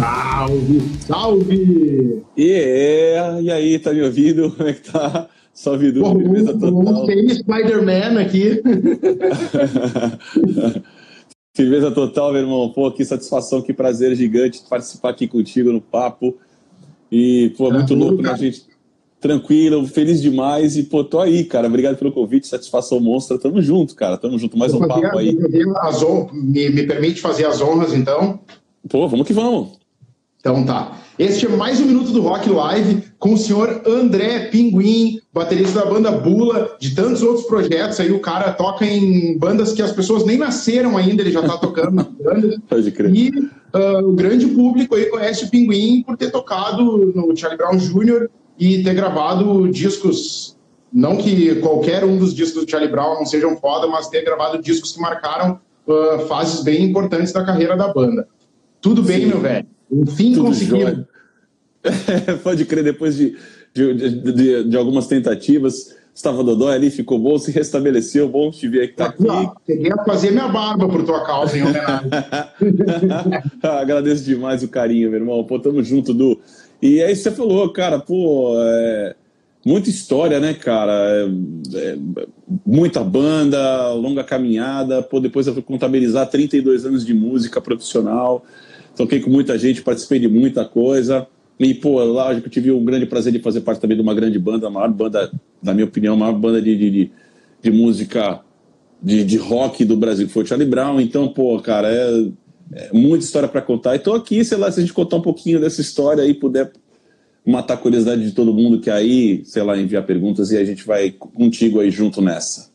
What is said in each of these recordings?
Salve, salve! Yeah. E aí, tá me ouvindo? Como é que tá? Salve do firmeza total. Tem Spider-Man aqui. firmeza total, meu irmão. Pô, que satisfação, que prazer gigante participar aqui contigo no papo. E, pô, muito louco, né, gente? Tranquilo, feliz demais. E, pô, tô aí, cara. Obrigado pelo convite, satisfação monstra. Tamo junto, cara. Tamo junto. Mais um papo aí. Me, me permite fazer as honras, então? Pô, vamos que vamos. Então tá. Este é mais um Minuto do Rock Live com o senhor André Pinguim, baterista da banda Bula, de tantos outros projetos. Aí o cara toca em bandas que as pessoas nem nasceram ainda, ele já tá tocando na banda. Pode crer. E uh, o grande público aí conhece o Pinguim por ter tocado no Charlie Brown Jr. e ter gravado discos. Não que qualquer um dos discos do Charlie Brown não sejam foda, mas ter gravado discos que marcaram uh, fases bem importantes da carreira da banda. Tudo bem, Sim. meu velho? Enfim Tudo conseguimos. Pode crer, depois de, de, de, de, algumas tentativas, estava dodói ali, ficou bom, se restabeleceu, bom te ver que tá aqui. Cheguei a fazer minha barba por tua causa, em homenagem. Agradeço demais o carinho, meu irmão. Pô, tamo junto, Du. E é isso que você falou, cara, pô, é, muita história, né, cara? É, é, muita banda, longa caminhada. Pô, depois eu fui contabilizar 32 anos de música profissional toquei com muita gente, participei de muita coisa. E, pô, lógico, eu tive o grande prazer de fazer parte também de uma grande banda, a maior banda, na minha opinião, a maior banda de, de, de música de, de rock do Brasil, que foi o Charlie Brown. Então, pô, cara, é, é muita história para contar. E tô aqui, sei lá, se a gente contar um pouquinho dessa história aí, puder matar a curiosidade de todo mundo que aí, sei lá, enviar perguntas e a gente vai contigo aí junto nessa.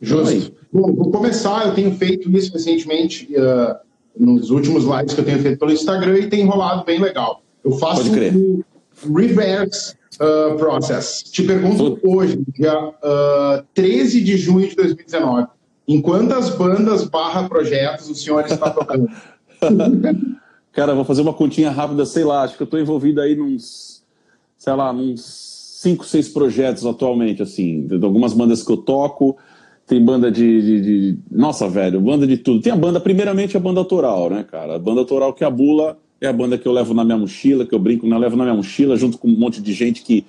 Justo. Bom, vou começar, eu tenho feito isso recentemente. Uh nos últimos lives que eu tenho feito pelo Instagram e tem rolado bem legal. Eu faço o reverse uh, process. Te pergunto hoje, dia uh, 13 de junho de 2019, em quantas bandas barra projetos o senhor está tocando? Cara, vou fazer uma continha rápida, sei lá, acho que eu estou envolvido aí nos, sei lá, uns cinco, seis projetos atualmente, assim, de algumas bandas que eu toco, tem banda de, de, de, Nossa, velho, banda de tudo. Tem a banda, primeiramente, a banda autoral, né, cara? A banda autoral que é a Bula é a banda que eu levo na minha mochila, que eu brinco, né? eu levo na minha mochila, junto com um monte de gente que,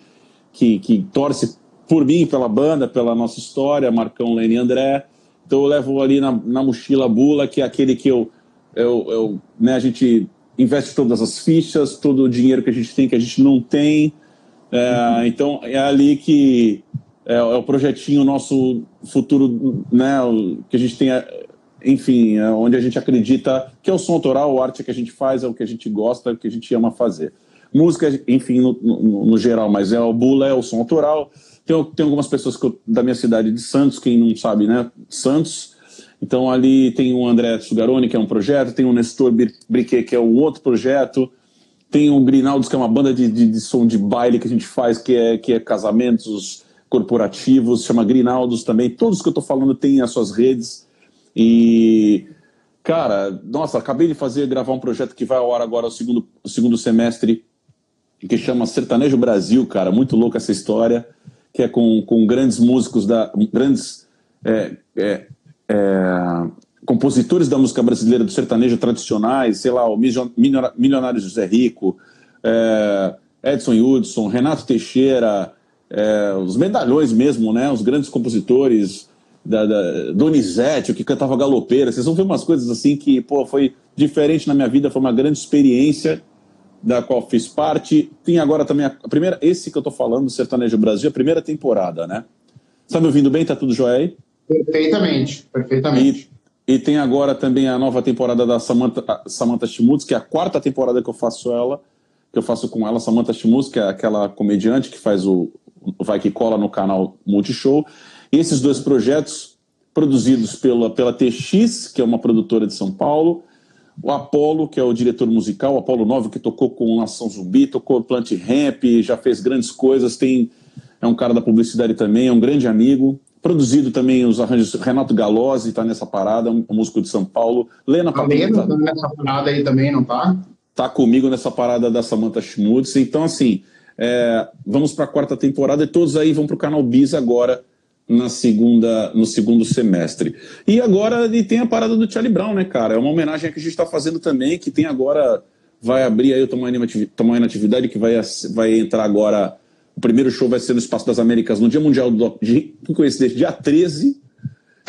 que, que torce por mim, pela banda, pela nossa história, Marcão, Lene e André. Então eu levo ali na, na mochila a Bula, que é aquele que eu, eu, eu né, a gente investe todas as fichas, todo o dinheiro que a gente tem, que a gente não tem. É, uhum. Então é ali que é, é, o projetinho nosso futuro, né, que a gente tem, enfim, é onde a gente acredita que é o som autoral, a arte que a gente faz, é o que a gente gosta, é o que a gente ama fazer. Música, enfim, no, no, no geral, mas é o bula, é o som autoral. Tem, tem algumas pessoas eu, da minha cidade de Santos, quem não sabe, né, Santos. Então ali tem o André Sugaroni, que é um projeto, tem o Nestor Briquet, que é um outro projeto, tem o Grinaldos, que é uma banda de, de, de som de baile que a gente faz, que é, que é casamentos, corporativos, chama Grinaldos também. Todos que eu estou falando têm as suas redes. E, cara, nossa, acabei de fazer, gravar um projeto que vai ao ar agora o segundo, segundo semestre, que chama Sertanejo Brasil, cara. Muito louca essa história, que é com, com grandes músicos, da grandes é, é, é, compositores da música brasileira, do sertanejo tradicionais, sei lá, o Milionário José Rico, é, Edson Hudson, Renato Teixeira, é, os medalhões mesmo, né? Os grandes compositores da, da Donizete, o que cantava galopeira. Vocês vão ver umas coisas assim que, pô, foi diferente na minha vida, foi uma grande experiência da qual fiz parte. Tem agora também a, primeira, esse que eu tô falando, Sertanejo Brasil, a primeira temporada, né? Tá me ouvindo bem? Tá tudo jóia aí? Perfeitamente, perfeitamente. E, e, tem agora também a nova temporada da Samantha, Samantha Schmutz, que é a quarta temporada que eu faço ela, que eu faço com ela, Samantha Schmutz, que é aquela comediante que faz o, Vai Que Cola no canal Multishow. E esses dois projetos, produzidos pela, pela TX, que é uma produtora de São Paulo, o Apolo, que é o diretor musical, o Apolo Novo, que tocou com Nação Zumbi, tocou Plant Ramp, já fez grandes coisas, tem, é um cara da publicidade também, é um grande amigo. Produzido também os arranjos, Renato Galozzi está nessa parada, um, músico de São Paulo. Lena A Lena tá nessa parada aí também, não tá? Tá comigo nessa parada da Samantha Schmutz. Então, assim, é, vamos para a quarta temporada e todos aí vão para o canal Bis agora na segunda, no segundo semestre. E agora e tem a parada do Charlie Brown, né, cara? É uma homenagem que a gente está fazendo também, que tem agora vai abrir aí o Tamanho na Atividade, que vai, vai entrar agora. O primeiro show vai ser no Espaço das Américas no Dia Mundial do de, coincidência, dia 13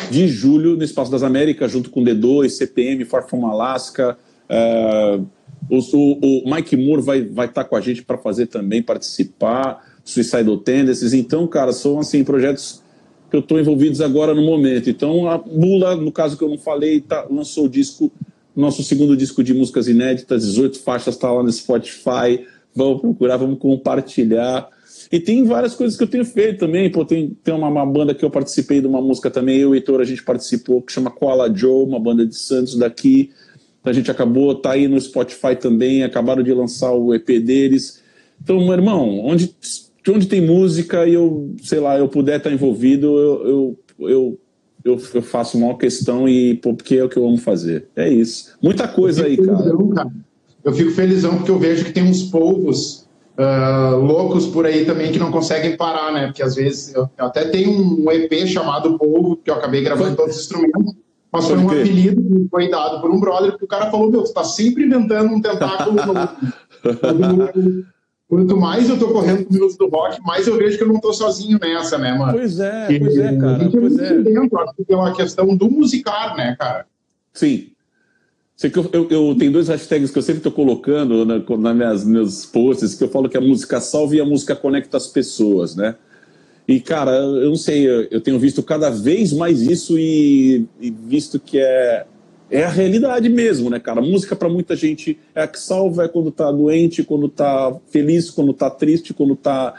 de julho, no Espaço das Américas, junto com D2, CPM, Far From Alaska. Uh, o, o, o, Mike Moore vai estar vai tá com a gente para fazer também, participar, Suicidal Tendencies. Então, cara, são assim projetos que eu estou envolvidos agora no momento. Então, a Bula, no caso que eu não falei, tá, lançou o disco, nosso segundo disco de músicas inéditas, 18 faixas, está lá no Spotify. Vamos procurar, vamos compartilhar. E tem várias coisas que eu tenho feito também. Pô, tem tem uma, uma, banda que eu participei de uma música também, eu e o Heitor, a gente participou, que chama Koala Joe, uma banda de Santos daqui. A gente acabou, tá aí no Spotify também, acabaram de lançar o EP deles. Então, meu irmão, onde de onde tem música e eu, sei lá, eu puder estar envolvido, eu, eu, eu, eu, eu faço uma questão e porque é o que eu amo fazer. É isso. Muita coisa aí, cara. Felizão, cara. Eu fico felizão porque eu vejo que tem uns povos uh, loucos por aí também que não conseguem parar, né? Porque às vezes eu, eu até tenho um EP chamado Povo, que eu acabei gravando foi. todos os instrumentos, mas foi um apelido que foi dado por um brother, porque o cara falou: Meu, você tá sempre inventando um tentáculo novo. Quanto mais eu tô correndo com o minutos do rock, mais eu vejo que eu não tô sozinho nessa, né, mano? Pois é, e, pois é, cara. A gente é pois é. dentro, acho que tem uma questão do musicar, né, cara? Sim. Sei que eu, eu, eu tenho dois hashtags que eu sempre estou colocando na, nas minhas meus posts, que eu falo que a música salva e a música conecta as pessoas, né? E, cara, eu não sei, eu, tenho visto cada vez mais isso e, e visto que é é a realidade mesmo, né, cara? música para muita gente é a que salva é quando tá doente, quando tá feliz, quando tá triste, quando tá,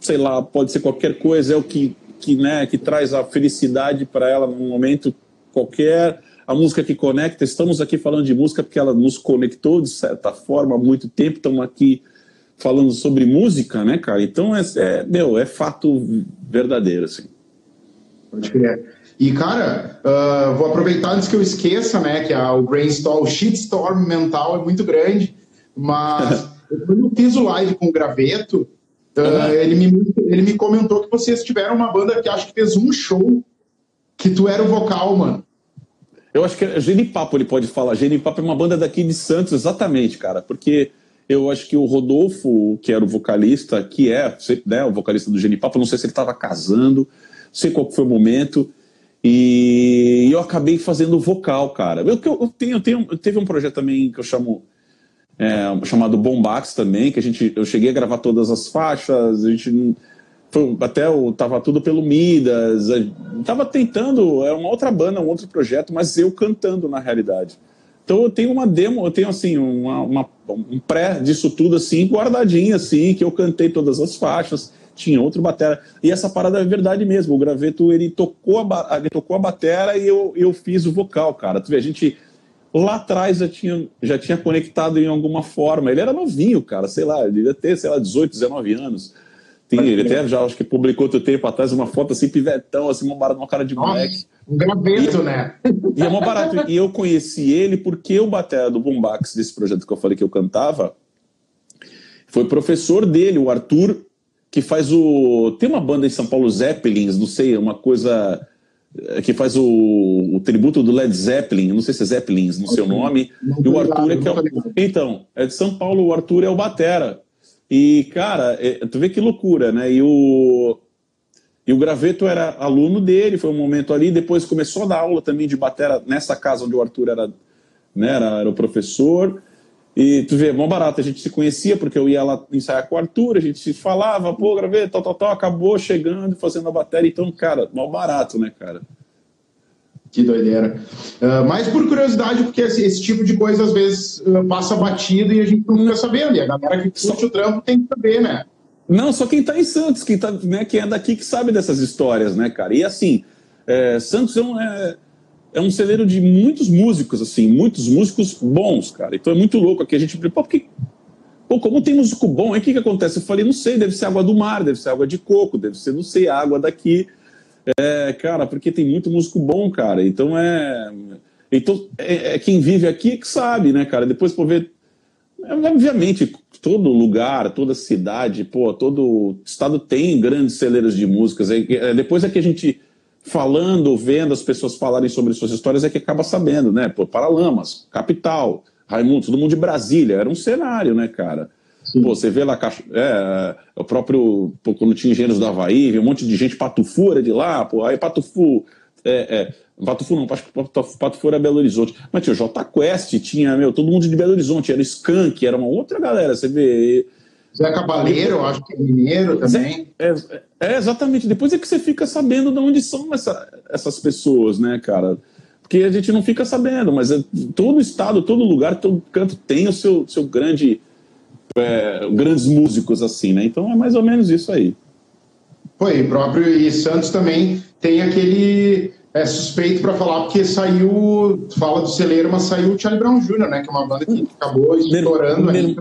sei lá, pode ser qualquer coisa, é o que, que, né, que traz a felicidade para ela num momento qualquer. A música que conecta, estamos aqui falando de música porque ela nos conectou de certa forma há muito tempo, estamos aqui falando sobre música, né, cara? Então é, é meu, é fato verdadeiro, assim. Pode crer. E, cara, uh, vou aproveitar antes que eu esqueça, né, que a, o brainstorm, o shitstorm mental é muito grande, mas quando eu fiz o live com o Graveto, uh, uhum. ele, me, ele me comentou que vocês tiveram uma banda que acho que fez um show que tu era o vocal, mano. Eu acho que é Genipapo, ele pode falar. Genipapo é uma banda daqui de Santos, exatamente, cara, porque eu acho que o Rodolfo, que era o vocalista, que é né, o vocalista do Genipapo, não sei se ele estava casando, não sei qual foi o momento, e eu acabei fazendo vocal, cara. Eu, eu, tenho, eu tenho, teve um projeto também que eu chamo é, chamado Bombax também, que a gente, eu cheguei a gravar todas as faixas, a gente foi, até o, tava tudo pelo Midas, tava tentando, é uma outra banda, um outro projeto, mas eu cantando na realidade. Então eu tenho uma demo, eu tenho assim, uma, uma um pré disso tudo assim, guardadinho assim, que eu cantei todas as faixas tinha outro batera. E essa parada é verdade mesmo. O Graveto, ele tocou a, ele tocou a batera e eu, eu fiz o vocal, cara. Tu vê, a gente lá atrás já tinha, já tinha conectado em alguma forma. Ele era novinho, cara, sei lá, ele devia ter, sei lá, 18, 19 anos. Tem, ele até já acho que publicou outro tempo atrás uma foto assim, pivetão, assim, uma, uma cara de moleque. Um graveto, e, né? E é mó barato. e eu conheci ele porque o batera do Bombax, desse projeto que eu falei que eu cantava, foi professor dele, o Arthur que faz o. Tem uma banda em São Paulo, Zeppelins, não sei, uma coisa. Eh, que faz o, o tributo do Led Zeppelin, não sei se é Zeppelins no seu nome, e o Arthur é que é o, Então, é de São Paulo, o Arthur é o Batera. E, cara, é, tu vê que loucura, né? E o, e o Graveto era aluno dele, foi um momento ali, depois começou a dar aula também de batera nessa casa onde o Arthur era, né, era, era o professor. E tu vê, mó barato, a gente se conhecia porque eu ia lá ensaiar com o Arthur, a gente se falava, pô, gravei, tal, tal, tal, acabou chegando, fazendo a bateria. Então, cara, mó barato, né, cara? Que doideira. Uh, mas por curiosidade, porque esse, esse, tipo de coisa às vezes uh, passa batido e a gente não fica sabendo. E a galera que curte o trampo tem que saber, né? Não, só quem tá em Santos, quem, tá, né, quem é daqui que sabe dessas histórias, né, cara? E assim, é, Santos é um, é, é um celeiro de muitos músicos, assim, muitos músicos bons, cara. Então é muito louco aqui. A gente, pô, porque, pô, como tem músico bom, aí o que, que acontece? Eu falei, não sei, deve ser água do mar, deve ser água de coco, deve ser, não sei, água daqui. É, cara, porque tem muito músico bom, cara. Então é. Então, é, é quem vive aqui que sabe, né, cara? Depois, por ver. Obviamente, todo lugar, toda cidade, pô, todo estado tem grandes celeiros de músicas. É, é, depois é que a gente falando, vendo as pessoas falarem sobre suas histórias, é que acaba sabendo, né? Pô, Paralamas, Capital, Raimundo, todo mundo de Brasília, era um cenário, né, cara? Pô, você vê lá é, o próprio. Pô, quando tinha engenheiros da Havaí, um monte de gente patufura de lá, pô, aí Patufu. É, é, Patufu não, acho que Patufu era Belo Horizonte. Mas tinha o J Quest, tinha, meu, todo mundo de Belo Horizonte, era o Skank, era uma outra galera, você vê. Zé Cabaleiro, acho que é mineiro também. É, é, exatamente. Depois é que você fica sabendo de onde são essa, essas pessoas, né, cara? Porque a gente não fica sabendo, mas é, todo estado, todo lugar, todo canto tem o seu, seu grande é, grandes músicos assim, né? Então é mais ou menos isso aí. Foi, próprio e Santos também tem aquele é, suspeito para falar, porque saiu, fala do celeiro, mas saiu o Charlie Brown Jr., né? Que é uma banda que acabou estourando aí.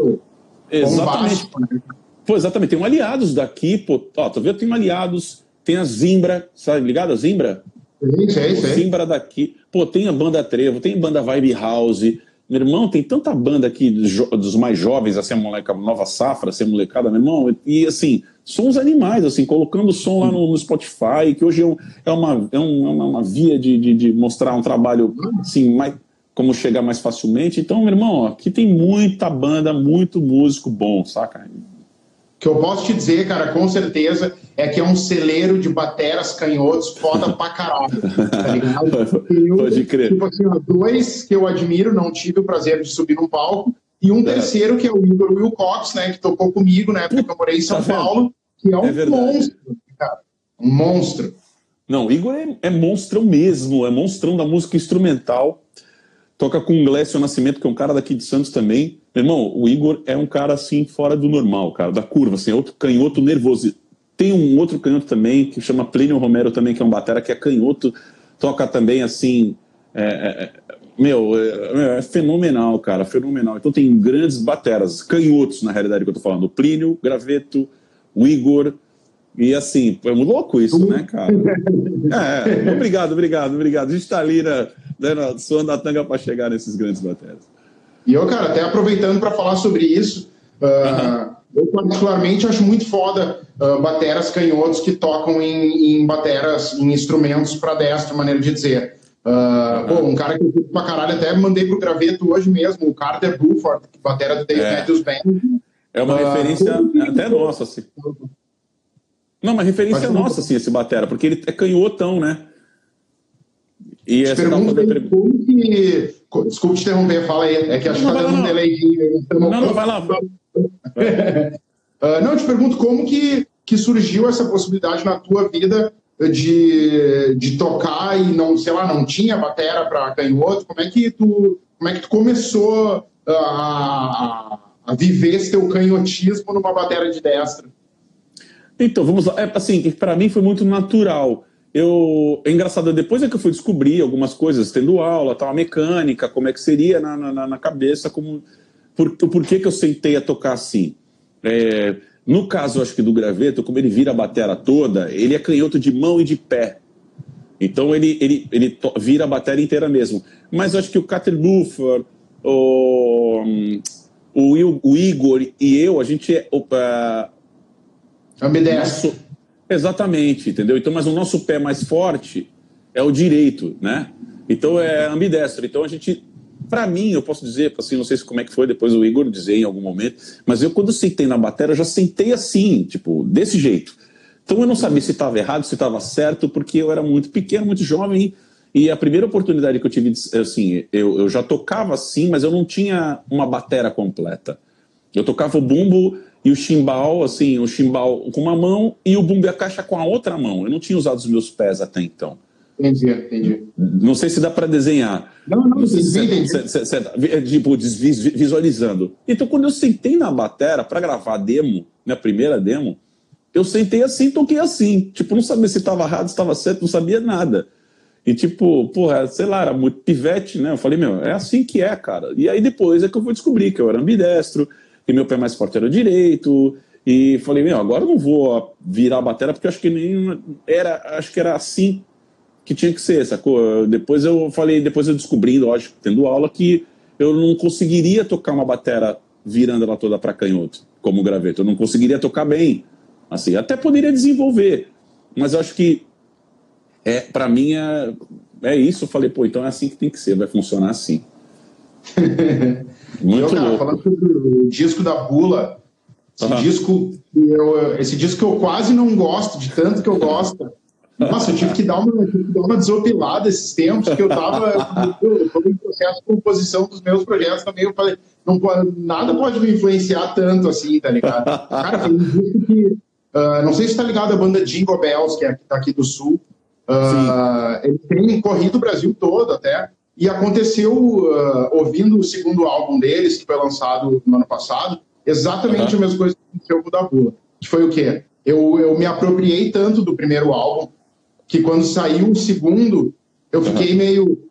Exatamente. né? Pô, exatamente. Tem um aliados daqui, pô. Ó, tá vendo? Tem um aliados, tem a Zimbra, sabe ligado a Zimbra? Sim, sim, sim. Zimbra daqui. Pô, tem a banda Trevo, tem a banda Vibe House, meu irmão, tem tanta banda aqui dos mais jovens, assim, a moleca, nova safra, assim, molecada, meu irmão, e assim, sons animais, assim, colocando som lá no, no Spotify, que hoje é, um, é, uma, é, um, é uma, uma, via de, de, de, mostrar um trabalho, assim, mais, como chegar mais facilmente. Então, meu irmão, aqui tem muita banda, muito músico bom, saca? Que eu posso te dizer, cara, com certeza, é que é um celeiro de bateras canhotos foda pra caralho. Tá ligado? Eu, Pode crer. Tipo assim, dois que eu admiro, não tive o prazer de subir num palco, e um é. terceiro que é o Igor Wilcox, né, que tocou comigo na época que eu morei em São tá Paulo, que é um é monstro, cara. Um monstro. Não, Igor é, é monstrão mesmo, é monstrão da música instrumental. Toca com o Glécio Nascimento, que é um cara daqui de Santos também. Meu irmão, o Igor é um cara assim, fora do normal, cara, da curva, assim, é outro canhoto nervoso. Tem um outro canhoto também, que chama Plínio Romero também, que é um batera, que é canhoto, toca também assim. É, é, é meu, é, é, fenomenal, cara, fenomenal. Então tem grandes bateras, canhotos, na realidade, que eu tô falando. O Plínio, Graveto, o Igor, e assim, é louco isso, né, cara? É, obrigado, obrigado, obrigado. A gente tá ali, né, né suando a tanga para chegar nesses grandes bateras. E eu, cara, até aproveitando para falar sobre isso, uh, eu particularmente acho muito foda uh, bateras canhotos que tocam em, em bateras, em instrumentos para destro, maneira de dizer. Uh, pô, um cara que eu curto pra caralho, até mandei pro graveto hoje mesmo, o Carter Buford, batera do Dave é. Matthews Band. É uma referência até nossa, assim. Não, uma referência nossa, assim, esse batera, porque ele é canhotão, né? E essa pergunta é como que. Desculpe te interromper, fala aí. É que acho que está dando um delayzinho. Não, não, vai lá. uh, não, te pergunto como que, que surgiu essa possibilidade na tua vida de, de tocar e não, sei lá, não tinha batera para canhoto. Como é que tu, como é que tu começou a, a, a viver esse teu canhotismo numa batera de destra? Então, vamos lá. É, assim, para mim foi muito natural eu é engraçado depois é que eu fui descobrir algumas coisas tendo aula tal a mecânica como é que seria na, na, na cabeça como por, por que que eu sentei a tocar assim? É, no caso acho que do graveto como ele vira a batera toda ele é canhoto de mão e de pé. Então ele ele, ele to, vira a bateria inteira mesmo. Mas acho que o Cater Buffer o, o, o Igor e eu a gente é opa, ambidestro Exatamente, entendeu? Então, mas o nosso pé mais forte é o direito, né? Então é ambidestro. Então a gente, para mim, eu posso dizer, assim, não sei como é que foi, depois o Igor dizer em algum momento, mas eu quando sentei na bateria, já sentei assim, tipo, desse jeito. Então eu não sabia se estava errado, se estava certo, porque eu era muito pequeno, muito jovem, e a primeira oportunidade que eu tive, assim, eu, eu já tocava assim, mas eu não tinha uma bateria completa. Eu tocava o bumbo e o chimbal, assim, o chimbal com uma mão e o bumbo e a caixa com a outra mão. Eu não tinha usado os meus pés até então. Entendi, entendi. Não sei se dá para desenhar. Não, não, não é, tipo, visualizando. Então, quando eu sentei na batera para gravar a demo, minha primeira demo, eu sentei assim, toquei assim. Tipo, não sabia se estava errado, se estava certo, não sabia nada. E tipo, porra, sei lá, era muito pivete, né? Eu falei, meu, é assim que é, cara. E aí depois é que eu vou descobrir que eu era ambidestro, e meu pé mais forte era o direito. E falei, meu, agora eu não vou virar a bateria porque acho que nem era, acho que era assim que tinha que ser, sacou? Depois eu falei, depois eu descobri, lógico, tendo aula, que eu não conseguiria tocar uma bateria virando ela toda para canhoto, como graveto. Eu não conseguiria tocar bem. Assim, até poderia desenvolver, mas eu acho que é, para mim é, é isso. Eu falei, pô, então é assim que tem que ser, vai funcionar assim. Muito eu, cara, falando sobre o disco da Bula, esse, uhum. disco, eu, esse disco que eu quase não gosto, de tanto que eu gosto. Nossa, eu tive que dar uma, que dar uma desopilada esses tempos, que eu estava em processo de composição dos meus projetos também. Eu falei, não, nada pode me influenciar tanto assim, tá ligado? Cara, foi um disco que. Uh, não sei se tá ligado a banda Jingle Bells, que é que tá aqui do Sul. Uh, ele tem corrido o Brasil todo até. E aconteceu, uh, ouvindo o segundo álbum deles, que foi lançado no ano passado, exatamente uhum. a mesma coisa que aconteceu com o da Bula. Que foi o quê? Eu, eu me apropriei tanto do primeiro álbum, que quando saiu o segundo, eu fiquei uhum. meio.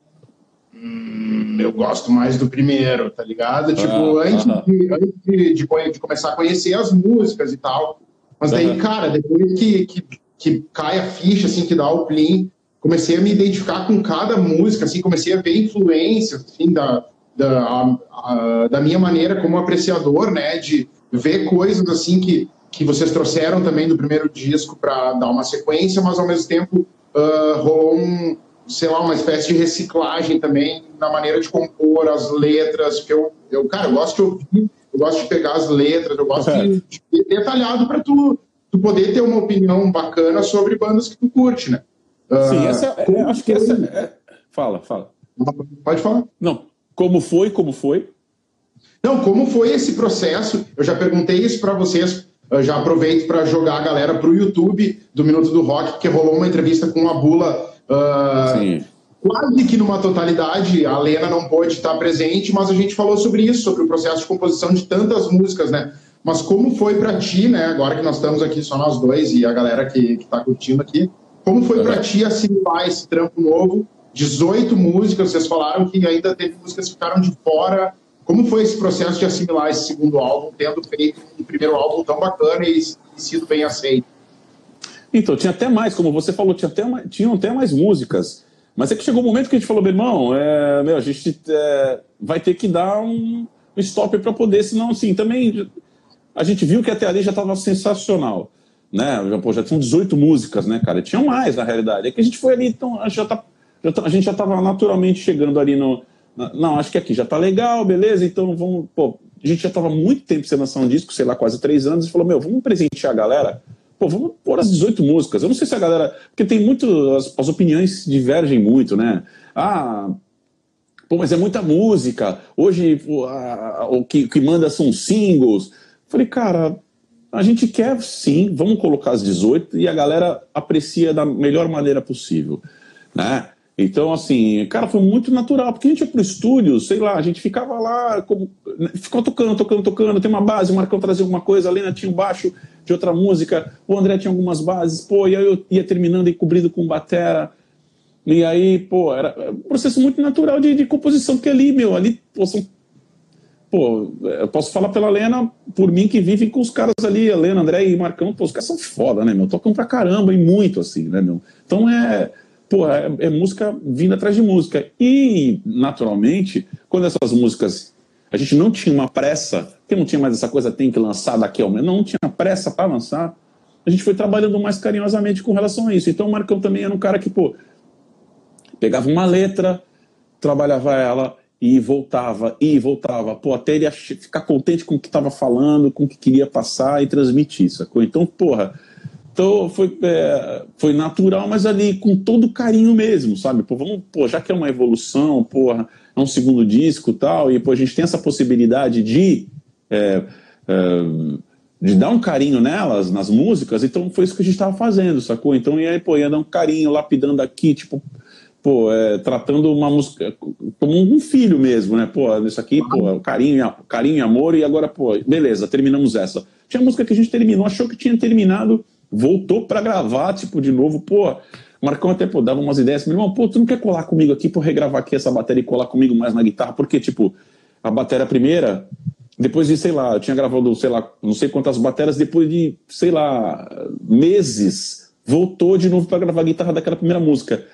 Hum, eu gosto mais do primeiro, tá ligado? Tipo, uhum. antes, de, antes de, de, de, começar a conhecer as músicas e tal. Mas daí, cara, depois que, que, que cai a ficha, assim, que dá o clean, comecei a me identificar com cada música, assim, comecei a ver influências, assim, da, da, a, a, da minha maneira como apreciador, né, de ver coisas, assim, que, que vocês trouxeram também do primeiro disco para dar uma sequência, mas ao mesmo tempo uh, rolou um, sei lá, uma espécie de reciclagem também na maneira de compor as letras, que eu, eu cara, eu gosto de ouvir, eu gosto de pegar as letras, eu gosto de, de detalhado para tu, tu poder ter uma opinião bacana sobre bandas que tu curte, né? Sim, essa, é, é acho que essa. É... Fala, fala. Pode falar. Não, como foi, como foi? Não, como foi esse processo? Eu já perguntei isso para vocês. Eu já aproveito para jogar a galera para o YouTube do Minuto do Rock, que rolou uma entrevista com a Bula. Uh, quase que numa totalidade, a Lena não pôde estar presente, mas a gente falou sobre isso, sobre o processo de composição de tantas músicas, né? Mas como foi para ti, né? Agora que nós estamos aqui só nós dois e a galera que está curtindo aqui, como foi para ti assimilar esse trampo novo? 18 músicas, vocês falaram que ainda teve músicas que ficaram de fora. Como foi esse processo de assimilar esse segundo álbum, tendo feito um primeiro álbum tão bacana e, e sido bem aceito? Então, tinha até mais, como você falou, tinha até tinham até mais músicas. Mas é que chegou o um momento que a gente falou, meu irmão, é, meu, a gente é, vai ter que dar um, um stop para poder, senão, assim, também a gente viu que até ali já estava sensacional né? Pô, já tinham 18 músicas, né, cara? Tinham mais, na realidade. É que a gente foi ali, então, a gente já, tá, já tá, a gente já tava naturalmente chegando ali no. Na, não, acho que aqui já tá legal, beleza, então vamos. Pô, a gente já tava muito tempo sem lançar um disco, sei lá, quase três anos, e falou: meu, vamos presentear a galera. Pô, vamos pôr as 18 músicas. Eu não sei se a galera. Porque tem muito. As, as opiniões divergem muito, né? Ah, pô, mas é muita música. Hoje a, a, o que, que manda são singles. Falei, cara, a gente quer sim, vamos colocar as 18 e a galera aprecia da melhor maneira possível, né? Então, assim, cara, foi muito natural, porque a gente ia pro estúdio, sei lá, a gente ficava lá, como, né, ficava tocando, tocando, tocando, tem uma base, o Marcão trazia alguma coisa, a Lena tinha um baixo de outra música, o André tinha algumas bases, pô, e aí eu ia terminando e cobrindo com batera, e aí, pô, era um processo muito natural de, de composição, porque ali, meu, ali, pô, são pô, eu posso falar pela Lena, por mim que vivem com os caras ali, a Lena, André e Marcão, pô, os caras são foda, né, meu? Tocam pra caramba e muito, assim, né, meu? Então é, pô, é, é música vindo atrás de música. E, naturalmente, quando essas músicas, a gente não tinha uma pressa, porque não tinha mais essa coisa, tem que lançar daqui ao menos, não, não tinha pressa para lançar, a gente foi trabalhando mais carinhosamente com relação a isso. Então o Marcão também era um cara que, pô, pegava uma letra, trabalhava ela, e voltava, e voltava, pô, até ele ficar contente com o que estava falando, com o que queria passar e transmitir, sacou? Então, porra, então foi, é, foi natural, mas ali com todo carinho mesmo, sabe? Pô, vamos, pô, já que é uma evolução, porra, é um segundo disco tal, e pô, a gente tem essa possibilidade de, é, é, de dar um carinho nelas, nas músicas, então foi isso que a gente estava fazendo, sacou? Então, aí, pô, ia dar um carinho, lapidando aqui, tipo, pô, é, tratando uma música como um filho mesmo, né? Pô, isso aqui, pô, carinho, carinho e amor, e agora, pô, beleza, terminamos essa. Tinha música que a gente terminou, achou que tinha terminado, voltou para gravar, tipo, de novo, pô. Marcão até, pô, dava umas ideias, meu irmão, pô, tu não quer colar comigo aqui, pô, regravar aqui essa bateria e colar comigo mais na guitarra, porque, tipo, a bateria primeira, depois de, sei lá, eu tinha gravado, sei lá, não sei quantas baterias, depois de, sei lá, meses, voltou de novo para gravar a guitarra daquela primeira música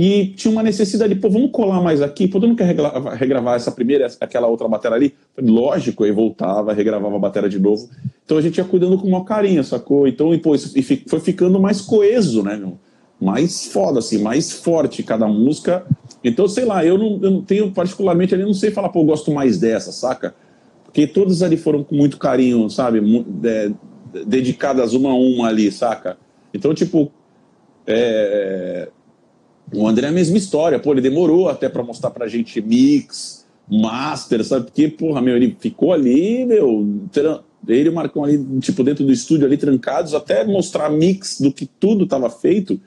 e tinha uma necessidade, pô, vamos colar mais aqui, pô, tu não quer regravar, regravar essa primeira, aquela outra bateria ali? Lógico, aí voltava, regravava a bateria de novo. Então a gente ia cuidando com o maior carinho, sacou? Então, e, pô, isso foi ficando mais coeso, né, meu? mais foda, assim, mais forte cada música. Então, sei lá, eu não, eu não tenho particularmente ali, não sei falar, pô, eu gosto mais dessa, saca? Porque todas ali foram com muito carinho, sabe? É, dedicadas uma a uma ali, saca? Então, tipo, é... o André é a mesma história, pô, ele demorou até para mostrar pra gente mix, master, sabe? Porque, porra, meu, ele ficou ali, meu, ele e o Marcão ali, tipo, dentro do estúdio ali, trancados, até mostrar mix do que tudo estava feito.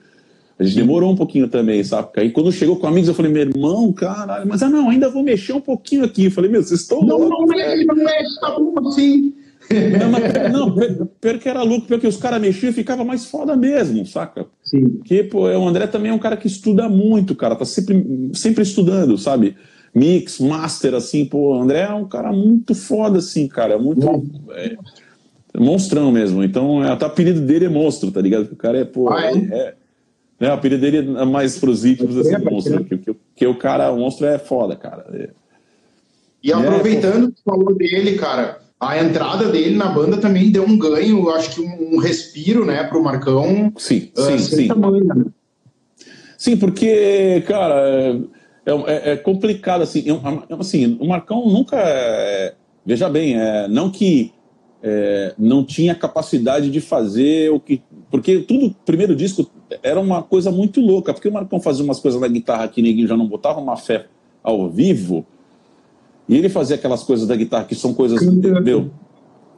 A gente demorou um pouquinho também, sabe? Aí quando chegou com amigos, eu falei, meu irmão, caralho, mas ah, não, ainda vou mexer um pouquinho aqui. Eu falei, meu, vocês estão Não, não mexe, não mexe, tá bom assim. Não, mas, não, pior que era louco, porque os caras mexiam e ficava mais foda mesmo, saca? Sim. Porque, pô, o André também é um cara que estuda muito, cara, tá sempre, sempre estudando, sabe? mix, master, assim, pô, o André é um cara muito foda, assim, cara, muito. É, é monstrão mesmo. Então, até o apelido dele é monstro, tá ligado? O cara é, pô. Ah, é? é, né, o apelido dele é mais pros íntimos, assim, é, monstro. Que, que, que, o cara, o monstro é foda, cara. É. E aproveitando que você falou dele, cara, a entrada dele na banda também deu um ganho, acho que um, um respiro, né, pro Marcão. Sim, uh, sim, sim. Tamanho, né? Sim, porque, cara é, é, é complicado, assim, eu, assim, o Marcão nunca, é, veja bem, é, não que é, não tinha capacidade de fazer o que, porque tudo, primeiro disco, era uma coisa muito louca, porque o Marcão fazia umas coisas na guitarra que ninguém já não botava uma fé ao vivo, e ele fazia aquelas coisas da guitarra que são coisas, meu,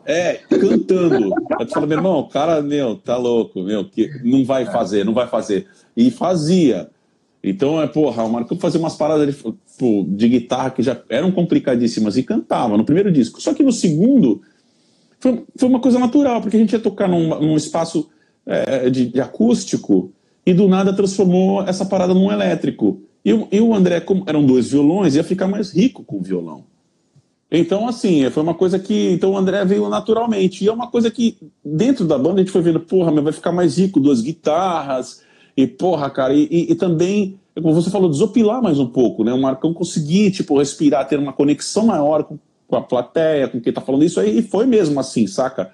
é, cantando. Aí tu fala, meu irmão, o cara, meu, tá louco, meu, que não vai fazer, não vai fazer. E fazia. Então, é, porra, o Marcão fazia umas paradas de, de guitarra que já eram complicadíssimas e cantava no primeiro disco. Só que no segundo foi, foi uma coisa natural, porque a gente ia tocar num, num espaço é, de, de, acústico e do nada transformou essa parada num elétrico. E, o André, como eram dois violões, ia ficar mais rico com o violão. Então, assim, foi uma coisa que. Então o André veio naturalmente. E é uma coisa que, dentro da banda, a gente foi vendo, porra, mas vai ficar mais rico, duas guitarras e, porra, cara, e, e, e, também, como você falou, desopilar mais um pouco, né? O Marcão conseguir, tipo, respirar, ter uma conexão maior com, com a plateia, com quem tá falando isso aí, e foi mesmo assim, saca?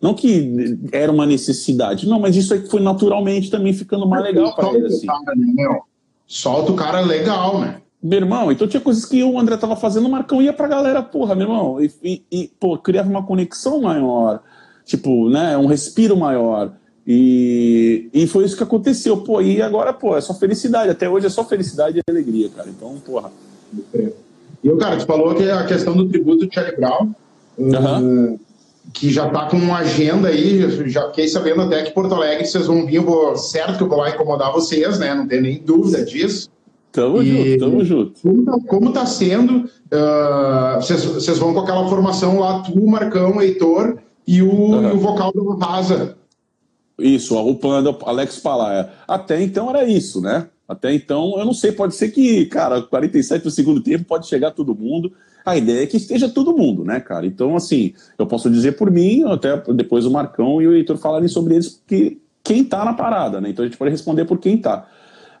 Não que era uma necessidade, não, mas isso aí foi naturalmente também ficando mais legal para ele, assim. Cara, né? Solta o cara legal, né? Meu irmão, então tinha coisas que o André tava fazendo, o Marcão ia pra galera, porra, meu irmão, e, e, e pô, criava uma conexão maior, tipo, né, um respiro maior. E, e foi isso que aconteceu, pô. E agora, pô, é só felicidade. Até hoje é só felicidade e alegria, cara. Então, porra. E o cara, tu falou que a questão do tributo de Charlie Brown, uhum. uh, que já tá com uma agenda aí, já fiquei sabendo até que Porto Alegre vocês vão vir, vou, certo que eu vou lá incomodar vocês, né? Não tem nem dúvida disso. Tamo e, junto, tamo junto. Como tá, como tá sendo? Uh, vocês, vocês vão com aquela formação lá, tu, Marcão, Heitor e o, uhum. e o vocal do Rasa. Isso, o plano Alex Palaia. Até então era isso, né? Até então, eu não sei, pode ser que, cara, 47 do segundo tempo pode chegar todo mundo. A ideia é que esteja todo mundo, né, cara? Então, assim, eu posso dizer por mim, até depois o Marcão e o Heitor falarem sobre eles, porque quem tá na parada, né? Então a gente pode responder por quem tá.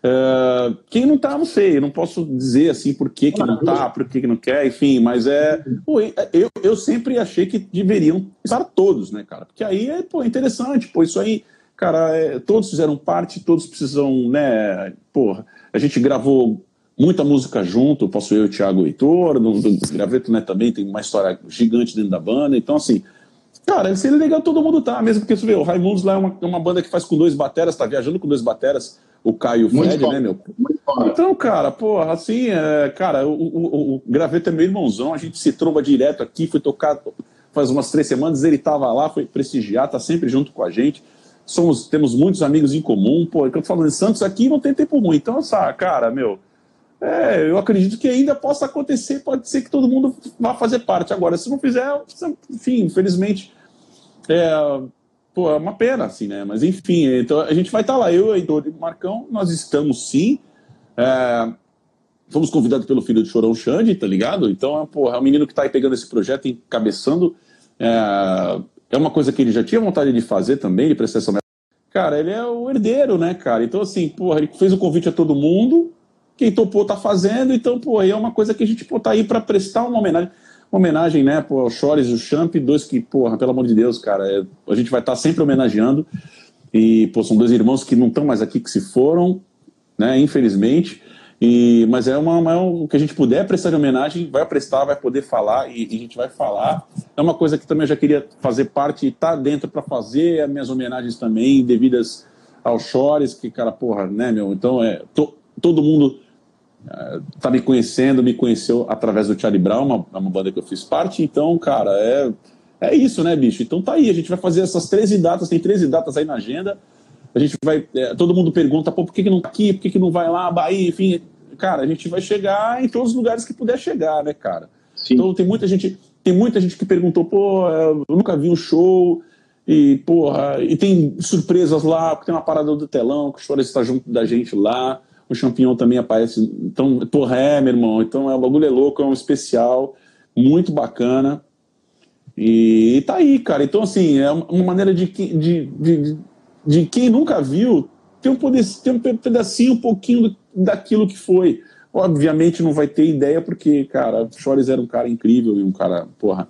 Uh, quem não tá, não sei, eu não posso dizer assim por que, que não tá, por que, que não quer, enfim, mas é. Pô, eu, eu sempre achei que deveriam estar todos, né, cara? Porque aí é pô, interessante, pô, isso aí, cara, é, todos fizeram parte, todos precisam, né, porra, a gente gravou muita música junto, posso eu, o Thiago o Heitor, do, do Graveto, né, também tem uma história gigante dentro da banda, então assim. Cara, seria legal todo mundo tá, mesmo porque você vê, o Raimundos lá é uma, é uma banda que faz com dois bateras, tá viajando com dois bateras o Caio Fred, né, meu? Então, cara, porra, assim, é, cara, o, o, o Graveto é meu irmãozão, a gente se tromba direto aqui, foi tocar faz umas três semanas, ele tava lá, foi prestigiar, tá sempre junto com a gente. Somos, temos muitos amigos em comum, pô, é eu tô falando de Santos aqui não tem tempo ruim. Então, essa, cara, meu, é, eu acredito que ainda possa acontecer, pode ser que todo mundo vá fazer parte. Agora, se não fizer, enfim, infelizmente, é, pô, é uma pena, assim, né? Mas enfim, então a gente vai estar tá lá, eu, Heitor e Marcão, nós estamos sim. É, fomos convidados pelo filho de Chorão Xande, tá ligado? Então, porra, é um menino que está aí pegando esse projeto, encabeçando. É, é uma coisa que ele já tinha vontade de fazer também, de prestar essa. Cara, ele é o herdeiro, né, cara? Então, assim, porra, ele fez o convite a todo mundo, quem topou tá fazendo, então, porra, é uma coisa que a gente pô, tá aí para prestar uma homenagem uma homenagem, né, pô, ao Chores e o Champ, dois que, porra, pelo amor de Deus, cara, é, a gente vai estar tá sempre homenageando. E, pô, são dois irmãos que não estão mais aqui, que se foram, né, infelizmente. E, mas é uma, uma, o que a gente puder prestar de homenagem, vai prestar, vai poder falar e, e, a gente vai falar. É uma coisa que também eu já queria fazer parte, estar tá dentro para fazer as minhas homenagens também, devidas aos chores, que, cara, porra, né, meu? Então, é, to, todo mundo é, tá me conhecendo, me conheceu através do Charlie Brown, uma, uma banda que eu fiz parte. Então, cara, é, é isso, né, bicho? Então tá aí, a gente vai fazer essas 13 datas, tem 13 datas aí na agenda. A gente vai. É, todo mundo pergunta, pô, por que, que não tá aqui? Por que, que não vai lá, Bahia, enfim. Cara, a gente vai chegar em todos os lugares que puder chegar, né, cara? Sim. Então tem muita gente. Tem muita gente que perguntou, pô, eu nunca vi um show, e, porra, e tem surpresas lá, porque tem uma parada do telão, que o Chora está junto da gente lá, o Champignon também aparece. Então, porra, é, meu irmão. Então, é, o bagulho é louco, é um especial, muito bacana. E, e tá aí, cara. Então, assim, é uma maneira de, de, de, de quem nunca viu ter um, poder, um pedacinho, um pouquinho daquilo que foi. Obviamente não vai ter ideia, porque, cara, Chores era um cara incrível e um cara, porra,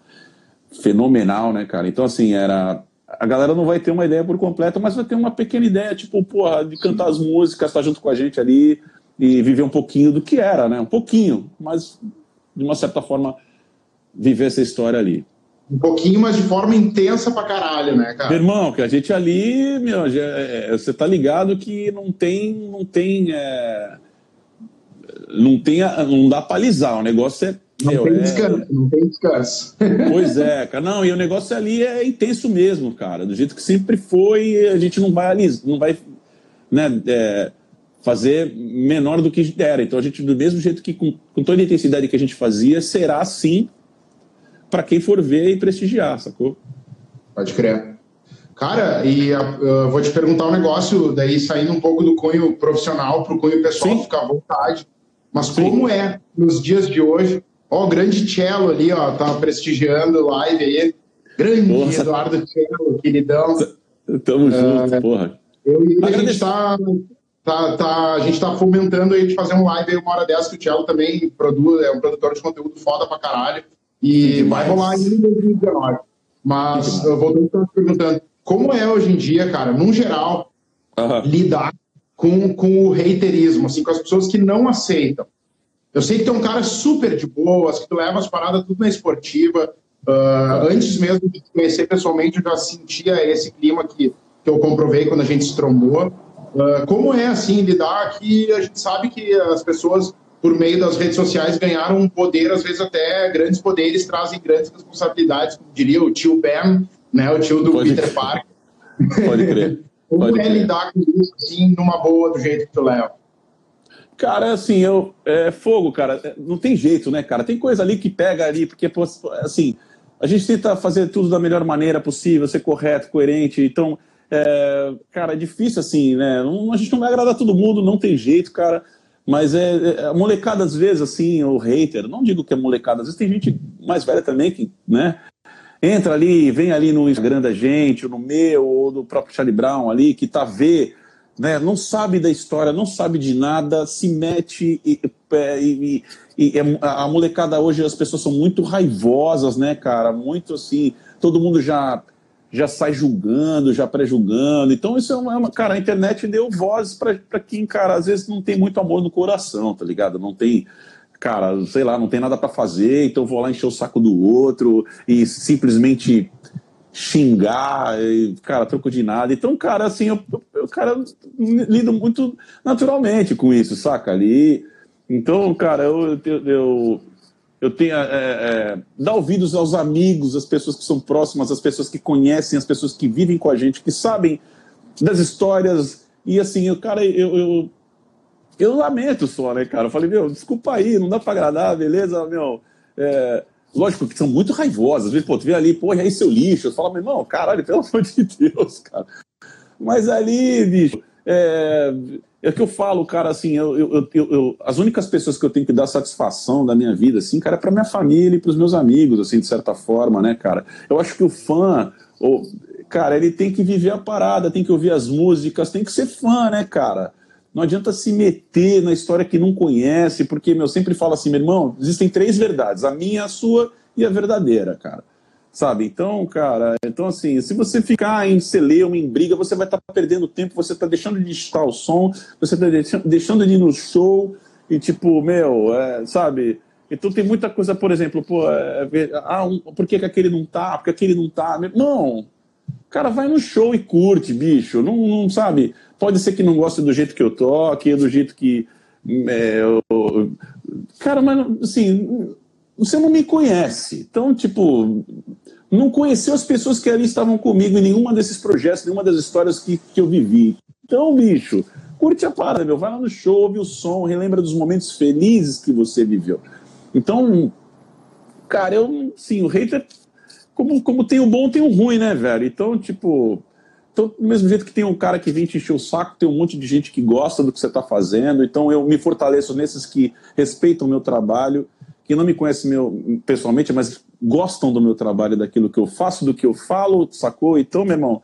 fenomenal, né, cara? Então, assim, era. A galera não vai ter uma ideia por completo, mas vai ter uma pequena ideia, tipo, porra, de cantar as músicas, estar junto com a gente ali e viver um pouquinho do que era, né? Um pouquinho, mas de uma certa forma viver essa história ali um pouquinho, mas de forma intensa pra caralho, né, cara? Meu irmão, que a gente ali, meu, já, é, você tá ligado que não tem, não tem, é, não tem, não dá pra alisar, o negócio é não meu, tem é descanso, é... não tem descanso. Pois é, cara. Não, e o negócio ali é intenso mesmo, cara. Do jeito que sempre foi, a gente não vai alisar, não vai né, é, fazer menor do que era. Então a gente, do mesmo jeito que com, com toda a intensidade que a gente fazia, será assim para quem for ver e prestigiar, sacou? Pode crer. Cara, e eu vou te perguntar um negócio, daí saindo um pouco do cunho profissional para o cunho pessoal, Sim. ficar à vontade. Mas Sim. como é nos dias de hoje? Ó, o grande Cello ali, ó, tá prestigiando live aí. Grande porra. Eduardo Cello, queridão. Tamo uh, junto, porra. Eu e a gente tá, tá, tá, a gente tá fomentando aí de fazer um live aí uma hora dessa, que o Cello também produz, é um produtor de conteúdo foda pra caralho. E vai rolar ainda em 2019. Mas, eu voltando para perguntando, como é hoje em dia, cara, num geral, uhum. lidar com, com o reiterismo, assim, com as pessoas que não aceitam? Eu sei que tu é um cara super de boas, que tu leva as paradas tudo na esportiva. Uh, antes mesmo de te conhecer pessoalmente, eu já sentia esse clima que, que eu comprovei quando a gente se trombou. Uh, como é, assim, lidar que a gente sabe que as pessoas por meio das redes sociais, ganharam um poder, às vezes até grandes poderes trazem grandes responsabilidades, como diria o tio Ben, né, o tio do Pode Peter Parker. Pode crer. como Pode é crer. lidar com isso, assim, numa boa, do jeito que tu leva? Cara, assim, eu. É fogo, cara. É, não tem jeito, né, cara? Tem coisa ali que pega ali, porque, assim, a gente tenta fazer tudo da melhor maneira possível, ser correto, coerente. Então, é, cara, é difícil, assim, né? Não, a gente não vai agradar todo mundo, não tem jeito, cara. Mas é, é molecada, às vezes, assim, o hater, não digo que é molecada, às vezes tem gente mais velha também que, né? Entra ali, vem ali no Instagram da gente, ou no meu, ou do próprio Charlie Brown ali, que tá vê, né? Não sabe da história, não sabe de nada, se mete e, e, e, e a molecada hoje, as pessoas são muito raivosas, né, cara? Muito assim, todo mundo já já sai julgando, já pré-julgando. Então, isso é uma, Cara, a internet deu voz para quem, cara, às vezes não tem muito amor no coração, tá ligado? Não tem. Cara, sei lá, não tem nada para fazer, então vou lá encher o saco do outro e simplesmente xingar, e, cara, troco de nada. Então, cara, assim, eu, eu cara, lido muito naturalmente com isso, saca? Ali. Então, cara, eu, eu, eu eu tenho é, é, dar ouvidos aos amigos, às pessoas que são próximas, às pessoas que conhecem, às pessoas que vivem com a gente, que sabem das histórias. E assim, eu, cara, eu, eu, eu lamento só, né, cara? Eu falei, meu, desculpa aí, não dá pra agradar, beleza, meu. É, lógico que são muito raivosas. Às vezes, pô, tu vê ali, pô, e aí seu lixo. Eu falo, meu irmão, caralho, pelo amor de Deus, cara. Mas ali, bicho, é, é que eu falo, cara, assim, eu, eu, eu, as únicas pessoas que eu tenho que dar satisfação da minha vida, assim, cara, é pra minha família e pros meus amigos, assim, de certa forma, né, cara? Eu acho que o fã, ou, cara, ele tem que viver a parada, tem que ouvir as músicas, tem que ser fã, né, cara? Não adianta se meter na história que não conhece, porque, meu, eu sempre falo assim, meu irmão, existem três verdades, a minha, a sua e a verdadeira, cara. Sabe? Então, cara, então assim, se você ficar em celeuma, em briga, você vai estar tá perdendo tempo, você está deixando de estar o som, você está deixando de ir no show, e tipo, meu, é, sabe? Então tem muita coisa, por exemplo, pô, é, ah, um, por que, que aquele não tá? Porque aquele não tá. Não, cara, vai no show e curte, bicho. Não, não sabe? Pode ser que não goste do jeito que eu toque, do jeito que. É, eu... Cara, mas assim, você não me conhece. Então, tipo, não conheceu as pessoas que ali estavam comigo em nenhuma desses projetos, nenhuma das histórias que, que eu vivi. Então, bicho, curte a parada, meu. Vai lá no show, ouve o som, relembra dos momentos felizes que você viveu. Então, cara, eu, sim, o hater, como, como tem o bom, tem o ruim, né, velho? Então, tipo, então, do mesmo jeito que tem um cara que vem te encher o saco, tem um monte de gente que gosta do que você está fazendo. Então, eu me fortaleço nesses que respeitam o meu trabalho, que não me conhecem meu, pessoalmente, mas gostam do meu trabalho, daquilo que eu faço, do que eu falo, sacou? Então, meu irmão,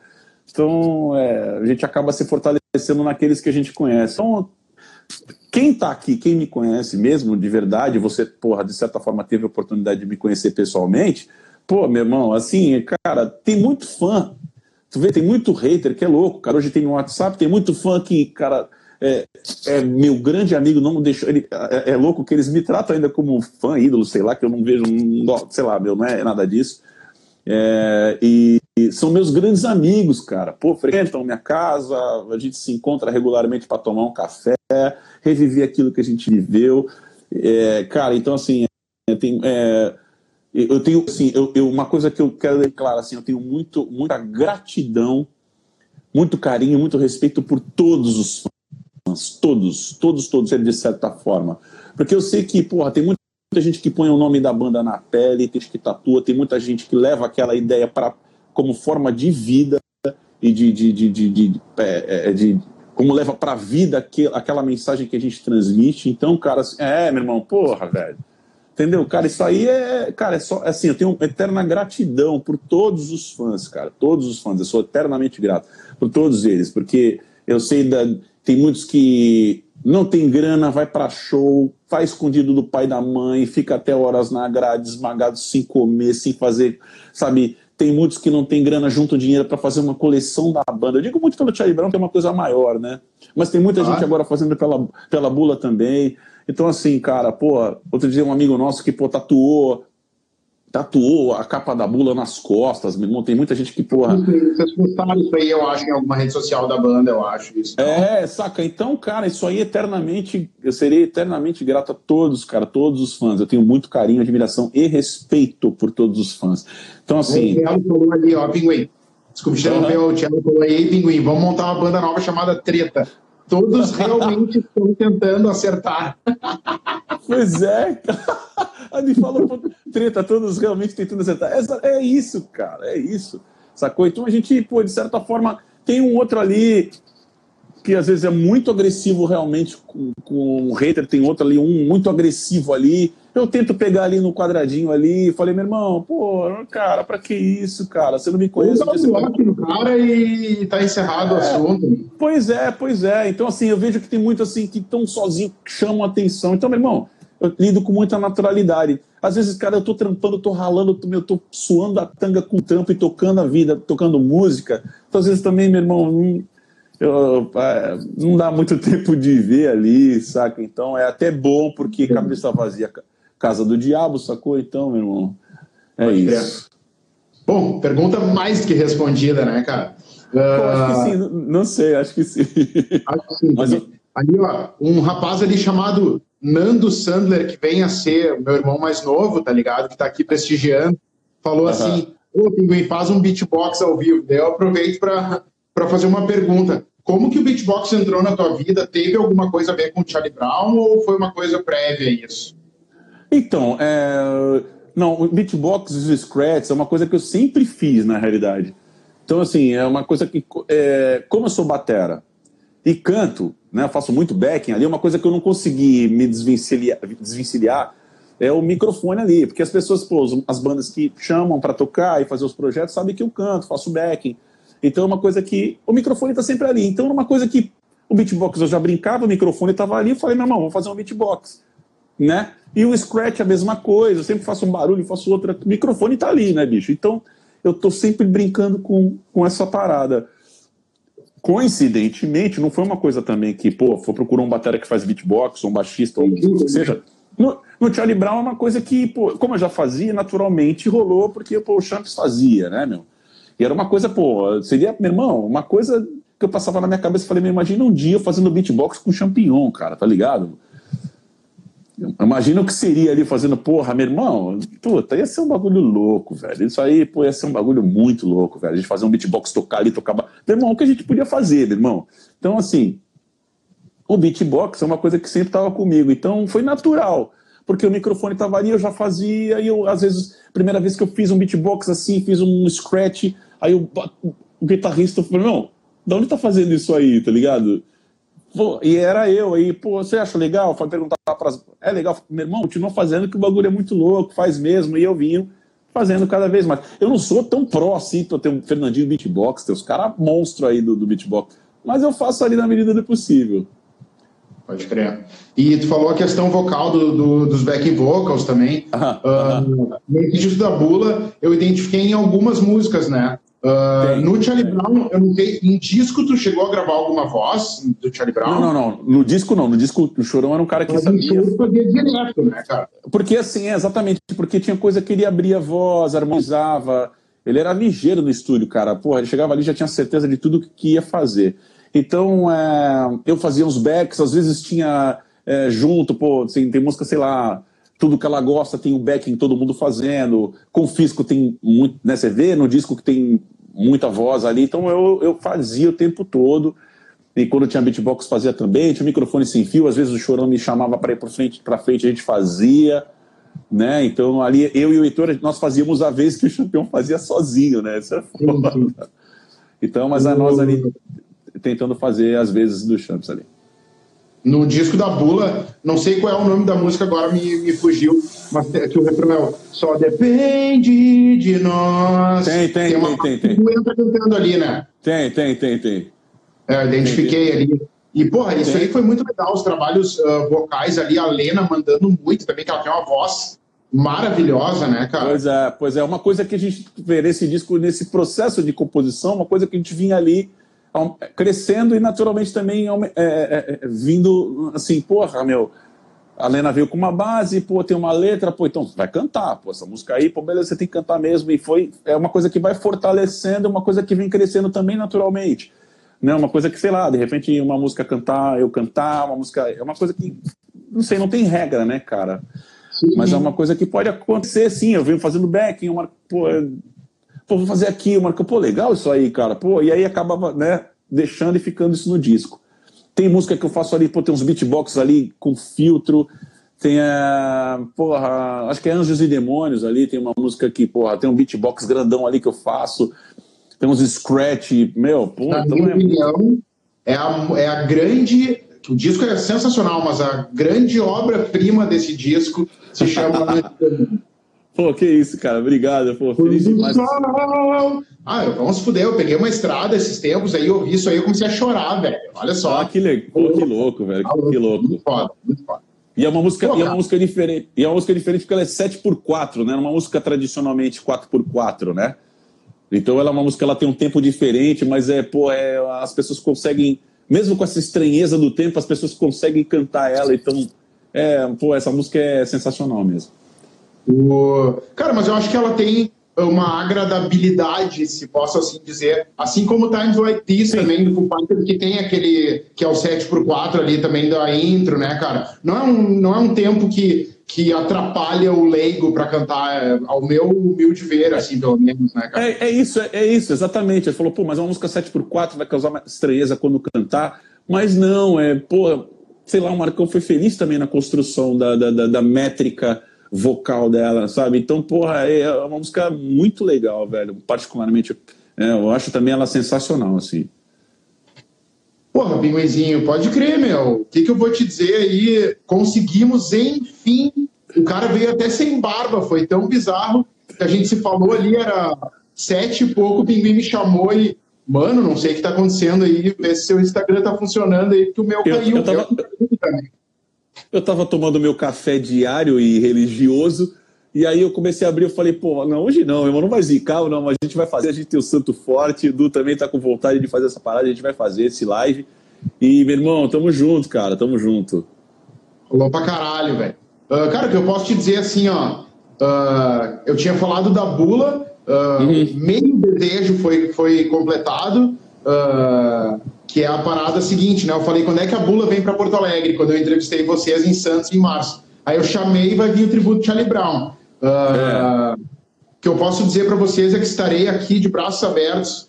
então, é, a gente acaba se fortalecendo naqueles que a gente conhece. Então, quem está aqui, quem me conhece mesmo, de verdade, você, porra, de certa forma teve a oportunidade de me conhecer pessoalmente, pô, meu irmão, assim, cara, tem muito fã. Tu vê, tem muito hater que é louco, cara. Hoje tem no WhatsApp, tem muito fã que, cara, é, é, meu grande amigo, não deixou. Ele, é, é, louco que eles me tratam ainda como fã, ídolo, sei lá, que eu não vejo, sei lá, meu, não é nada disso. É, e, e, são meus grandes amigos, cara. Pô, frequentam minha casa, a gente se encontra regularmente para tomar um café, reviver aquilo que a gente viveu. É, cara, então assim, eu tenho, é, eu tenho assim, eu, eu, uma coisa que eu quero declarar assim, eu tenho muito, muita gratidão, muito carinho, muito respeito por todos os todos, todos, todos, de certa forma. Porque eu sei que, porra, tem muita gente que põe o nome da banda na pele, tem que tatua, tem muita gente que leva aquela ideia para como forma de vida e de, de, de, de, de, é, é de como leva para a vida aquela mensagem que a gente transmite. Então, cara, assim, é, meu irmão, porra, velho. Entendeu? Cara, isso aí é. Cara, é só. Assim, eu tenho eterna gratidão por todos os fãs, cara. Todos os fãs. Eu sou eternamente grato por todos eles, porque eu sei da. Tem muitos que não tem grana, vai para show, faz escondido do pai e da mãe, fica até horas na grade, esmagado sem comer, sem fazer, sabe? Tem muitos que não tem grana, juntam dinheiro para fazer uma coleção da banda. Eu digo muito pelo Charlie Brown, que é uma coisa maior, né? Mas tem muita ah. gente agora fazendo pela, pela bula também. Então, assim, cara, pô, outro dia um amigo nosso que, pô, tatuou tatuou a capa da bula nas costas, meu irmão. Tem muita gente que, porra. Vocês postaram isso aí, eu acho, em alguma rede social da banda, eu acho isso. É, saca? Então, cara, isso aí eternamente, eu serei eternamente grato a todos, cara, todos os fãs. Eu tenho muito carinho, admiração e respeito por todos os fãs. Então, assim. O Thiago falou ali, ó, Pinguim. Desculpa, uhum. o Thiago falou aí, Pinguim, vamos montar uma banda nova chamada Treta. Todos realmente estão tentando acertar. Pois é, me falou treta, todos realmente tentando acertar. É isso, cara, é isso. Sacou? Então a gente, pô, de certa forma, tem um outro ali que às vezes é muito agressivo realmente com, com um hater, tem outro ali, um muito agressivo ali. Eu tento pegar ali no quadradinho ali e falei, meu irmão, pô, cara, pra que isso, cara? Você não me conhece. Dá um bloco no cara e tá encerrado é, o assunto. Pois é, pois é. Então, assim, eu vejo que tem muito assim que estão sozinhos, que chamam atenção. Então, meu irmão, eu lido com muita naturalidade. Às vezes, cara, eu tô trampando, tô ralando, eu tô suando a tanga com trampo e tocando a vida, tocando música. Então, às vezes também, meu irmão, não, eu, é, não dá muito tempo de ver ali, saca? Então é até bom, porque cabeça vazia, casa do diabo, sacou? Então, meu irmão, é Pode isso. Bom, pergunta mais que respondida, né, cara? Uh... acho que sim, não sei, acho que sim. Acho que sim. Mas eu... Ali, ó, um rapaz ali chamado Nando Sandler, que vem a ser meu irmão mais novo, tá ligado? Que tá aqui prestigiando, falou uhum. assim: Ô, Pinguim, faz um beatbox ao vivo. Daí eu aproveito para fazer uma pergunta. Como que o beatbox entrou na tua vida? Teve alguma coisa a ver com o Charlie Brown ou foi uma coisa prévia a isso? Então, é... não, o beatbox e os scratch é uma coisa que eu sempre fiz, na realidade. Então, assim, é uma coisa que, é... como eu sou batera e canto, né? Eu faço muito backing ali, uma coisa que eu não consegui me desvencilhar, desvencilhar é o microfone ali, porque as pessoas, pô, as bandas que chamam para tocar e fazer os projetos sabem que eu canto, faço backing. Então é uma coisa que o microfone está sempre ali. Então é uma coisa que o beatbox eu já brincava, o microfone estava ali, eu falei, meu irmão, vamos fazer um beatbox. né? E o scratch é a mesma coisa, eu sempre faço um barulho, faço outra. O microfone tá ali, né, bicho? Então, eu tô sempre brincando com, com essa parada. Coincidentemente, não foi uma coisa também que, pô, foi procurar um batera que faz beatbox, ou um baixista, ou que seja. No, no Charlie Brown é uma coisa que, pô, como eu já fazia, naturalmente rolou, porque pô, o Champs fazia, né, meu? E era uma coisa, pô, seria, meu irmão, uma coisa que eu passava na minha cabeça e falei, me imagina um dia fazendo beatbox com champignon, cara, tá ligado? Imagina o que seria ali fazendo, porra, meu irmão, puta, ia ser um bagulho louco, velho. Isso aí, pô, ia ser um bagulho muito louco, velho. A gente fazer um beatbox, tocar ali, tocar. Meu irmão, o que a gente podia fazer, meu irmão? Então, assim, o beatbox é uma coisa que sempre estava comigo. Então, foi natural, porque o microfone estava ali, eu já fazia, e eu, às vezes, primeira vez que eu fiz um beatbox assim, fiz um scratch, aí o, o guitarrista falou, não, de onde tá fazendo isso aí, tá ligado? Pô, e era eu aí, pô, você acha legal? Foi perguntar para É legal, meu irmão, continua fazendo que o bagulho é muito louco, faz mesmo, e eu vinha fazendo cada vez mais. Eu não sou tão pró assim pra ter um Fernandinho Beatbox, tem os caras monstro aí do, do beatbox, mas eu faço ali na medida do possível. Pode crer. E tu falou a questão vocal do, do, dos backing vocals também. uh, nesse disco da Bula, eu identifiquei em algumas músicas, né? Uh, no Charlie Brown, eu não sei, em disco tu chegou a gravar alguma voz do Charlie Brown? Não, não, não. No disco não. No disco o Chorão era um cara que Mas sabia. fazia direto, né, cara? Porque assim, é, exatamente, porque tinha coisa que ele abria a voz, harmonizava. Ele era ligeiro no estúdio, cara. Porra, ele chegava ali já tinha certeza de tudo que ia fazer. Então, é, eu fazia uns backs, às vezes tinha é, junto, pô, assim, tem música, sei lá, tudo que ela gosta tem o backing todo mundo fazendo. Confisco tem muito, né? Você vê no disco que tem muita voz ali, então eu, eu fazia o tempo todo. E quando tinha beatbox fazia também, tinha microfone sem fio, às vezes o Chorão me chamava para ir para frente, para frente, a gente fazia, né? Então ali eu e o Heitor, nós fazíamos a vez que o campeão fazia sozinho, né? Isso é foda. Então, mas a nós ali tentando fazer as vezes do Champs ali. No disco da Bula, não sei qual é o nome da música, agora me, me fugiu, mas que o refrão é só depende de nós. Tem, tem, tem, uma, tem, tem. tem. Entra cantando ali, né? Tem, tem, tem, tem. É, identifiquei tem, ali. E, porra, isso tem. aí foi muito legal, os trabalhos uh, vocais ali, a Lena mandando muito também, que ela tem uma voz maravilhosa, né, cara? Pois é, pois é, uma coisa que a gente vê nesse disco, nesse processo de composição, uma coisa que a gente vinha ali crescendo e naturalmente também é, é, é, vindo assim, porra, meu, a Lena veio com uma base, pô, tem uma letra, pô, então vai cantar, pô, essa música aí, pô, beleza, você tem que cantar mesmo, e foi, é uma coisa que vai fortalecendo, uma coisa que vem crescendo também naturalmente, né, uma coisa que, sei lá, de repente uma música cantar, eu cantar, uma música, é uma coisa que, não sei, não tem regra, né, cara, sim. mas é uma coisa que pode acontecer, sim, eu venho fazendo backing, uma, pô, pô, vou fazer aqui, uma pô, legal isso aí, cara, pô, e aí acabava, né, deixando e ficando isso no disco. Tem música que eu faço ali, pô, tem uns beatbox ali com filtro, tem a, porra, acho que é Anjos e Demônios ali, tem uma música que, porra, tem um beatbox grandão ali que eu faço, tem uns scratch, meu, pô, Na então minha é... opinião, é a, é a grande o disco é sensacional, mas a grande obra-prima desse disco se chama Pô, que isso, cara. Obrigado. Pô, feliz demais. Ah, vamos fuder. Eu peguei uma estrada esses tempos aí, ouvi isso aí, eu comecei a chorar, velho. Olha só. Ah, que, le... Pô, que louco, velho. Que, que louco. Muito foda, muito foda. E é uma música, Pô, e é uma música diferente. E é uma música diferente porque ela é 7x4, né? Uma música tradicionalmente 4x4, né? Então ela é uma música, ela tem um tempo diferente, mas é, pô, é, as pessoas conseguem, mesmo com essa estranheza do tempo, as pessoas conseguem cantar ela. Então, é, pô, essa música é sensacional mesmo. O... Cara, mas eu acho que ela tem uma agradabilidade, se posso assim dizer, assim como Times Like This Sim. também do Foo Fighters, que tem aquele que é o 7x4 ali também da intro, né, cara? Não é um, não é um tempo que, que atrapalha o leigo para cantar, é, ao meu humilde ver, assim, pelo menos, né, cara? É, é isso, é, é, isso, exatamente. Ele falou, pô, mas é uma música 7x4 vai causar uma estranheza quando cantar, mas não, é, pô, sei lá, o Marcão foi feliz também na construção da, da, da, da métrica vocal dela, sabe? Então, porra, é uma música muito legal, velho. Particularmente, é, eu acho também ela sensacional, assim. Porra, Pinguinzinho, pode crer, meu. O que, que eu vou te dizer aí? Conseguimos, enfim. O cara veio até sem barba, foi tão bizarro que a gente se falou ali, era sete e pouco, o Pinguim me chamou e, mano, não sei o que tá acontecendo aí, vê se seu Instagram tá funcionando aí, que o meu eu, caiu. Eu tava... eu tava tomando meu café diário e religioso, e aí eu comecei a abrir, eu falei, pô, não, hoje não, irmão, não vai zicar, não, mas a gente vai fazer, a gente tem o santo forte, Edu também tá com vontade de fazer essa parada, a gente vai fazer esse live. E, meu irmão, tamo junto, cara, tamo junto. Falou pra caralho, velho. Uh, cara, o que eu posso te dizer assim, ó, uh, eu tinha falado da bula, uh, uhum. meio desejo foi, foi completado, que é a parada seguinte, né? Eu falei, quando é que a bula vem para Porto Alegre? Quando eu entrevistei vocês em Santos, em março. Aí eu chamei e vai vir o tributo de Charlie Brown. É. O que eu posso dizer para vocês é que estarei aqui de braços abertos,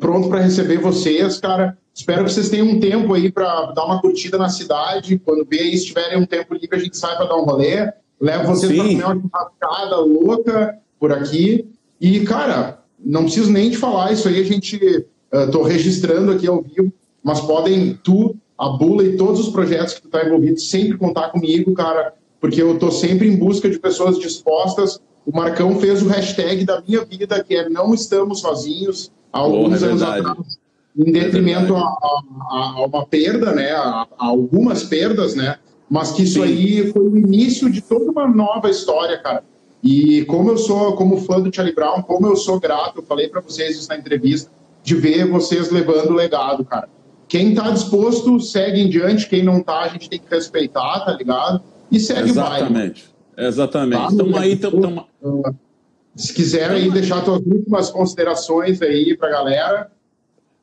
pronto para receber vocês, cara. Espero que vocês tenham um tempo aí para dar uma curtida na cidade. Quando aí, se tiverem um tempo livre, a gente sai para dar um rolê. Levo vocês para comer uma churrascada louca por aqui. E, cara, não preciso nem de falar isso aí, a gente. Estou uh, registrando aqui ao vivo, mas podem, tu, a Bula e todos os projetos que tu está envolvido, sempre contar comigo, cara, porque eu estou sempre em busca de pessoas dispostas. O Marcão fez o hashtag da minha vida, que é Não Estamos Sozinhos, há alguns é anos atrás em detrimento a, a, a, uma perda, né, a, a, algumas perdas, né, mas que isso Sim. aí foi o início de toda uma nova história, cara. E como eu sou, como fã do Charlie Brown, como eu sou grato, eu falei para vocês isso na entrevista, de ver vocês levando o legado, cara. Quem tá disposto, segue em diante, quem não tá, a gente tem que respeitar, tá ligado? E segue Exatamente. o baile. Exatamente. Tá, Estamos aí, tamo... Se quiser aí deixar suas últimas considerações aí pra galera,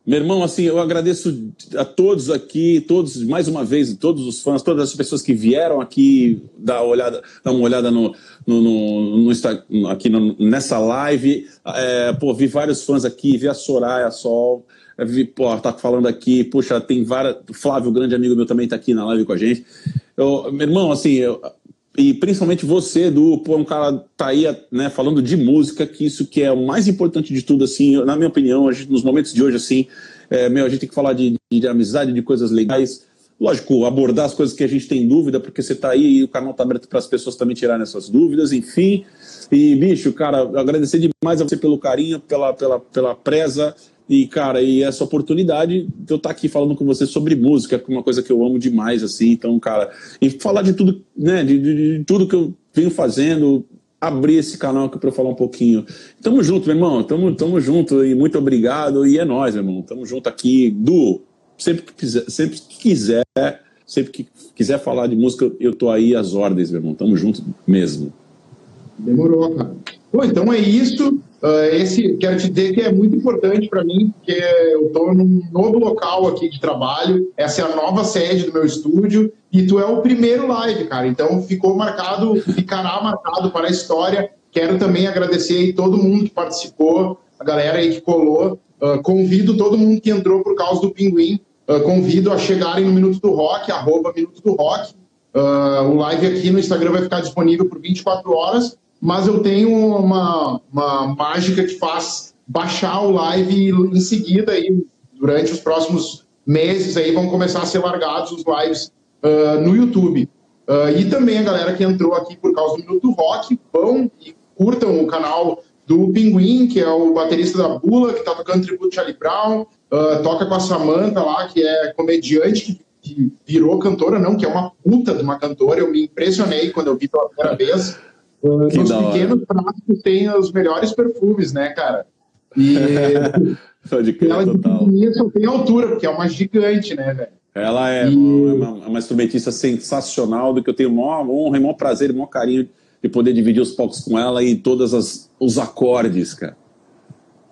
meu irmão, assim, eu agradeço a todos aqui, todos, mais uma vez, todos os fãs, todas as pessoas que vieram aqui dar, uma olhada, dar uma olhada no, no, no, no aqui nessa live. É, pô, vi vários fãs aqui, vi a Soraya Sol, vi, pô, tá falando aqui, puxa, tem várias. Flávio, grande amigo meu, também tá aqui na live com a gente. Eu, meu irmão, assim, eu, e principalmente você, Edu, pô, um cara tá aí, né, falando de música, que isso que é o mais importante de tudo, assim, na minha opinião, a gente, nos momentos de hoje, assim, é, meu, a gente tem que falar de, de, de, amizade, de coisas legais, lógico, abordar as coisas que a gente tem dúvida, porque você tá aí e o canal tá aberto para as pessoas também tirarem essas dúvidas, enfim, e, bicho, cara, agradecer demais a você pelo carinho, pela, pela, pela presa, e, cara, e essa oportunidade de eu estar aqui falando com você sobre música, que é uma coisa que eu amo demais, assim. Então, cara, e falar de tudo, né? De, de, de tudo que eu venho fazendo, abrir esse canal aqui para falar um pouquinho. Tamo junto, meu irmão. Tamo, tamo junto e muito obrigado. E é nóis, meu irmão. Tamo junto aqui. Du, sempre que quiser, sempre que quiser, sempre que quiser falar de música, eu tô aí às ordens, meu irmão. Tamo junto mesmo. Demorou, cara. Bom, então é isso. Uh, esse, quero te dizer que é muito importante para mim, porque eu estou num novo local aqui de trabalho, essa é a nova sede do meu estúdio, e tu é o primeiro live, cara. Então ficou marcado, ficará marcado para a história. Quero também agradecer aí todo mundo que participou, a galera aí que colou. Uh, convido todo mundo que entrou por causa do Pinguim, uh, convido a chegarem no Minuto do Rock, arroba Minuto do Rock. o live aqui no Instagram vai ficar disponível por 24 horas mas eu tenho uma, uma mágica que faz baixar o live em seguida aí, durante os próximos meses aí vão começar a ser largados os lives uh, no YouTube. Uh, e também a galera que entrou aqui por causa do Minuto Rock, vão e curtam o canal do Pinguim, que é o baterista da Bula, que está tocando tributo Charlie Brown, uh, toca com a Samantha lá, que é comediante, que, que, virou cantora, não, que é uma puta de uma cantora. Eu me impressionei quando eu vi pela primeira vez. Uh, nos pequenos frascos tem os melhores perfumes, né, cara? E de crer, ela de só tem altura, porque é uma gigante, né, velho? Ela é, e... uma, uma, instrumentista sensacional, do que eu tenho maior honra, maior prazer, maior carinho de poder dividir os palcos com ela e todos os acordes, cara.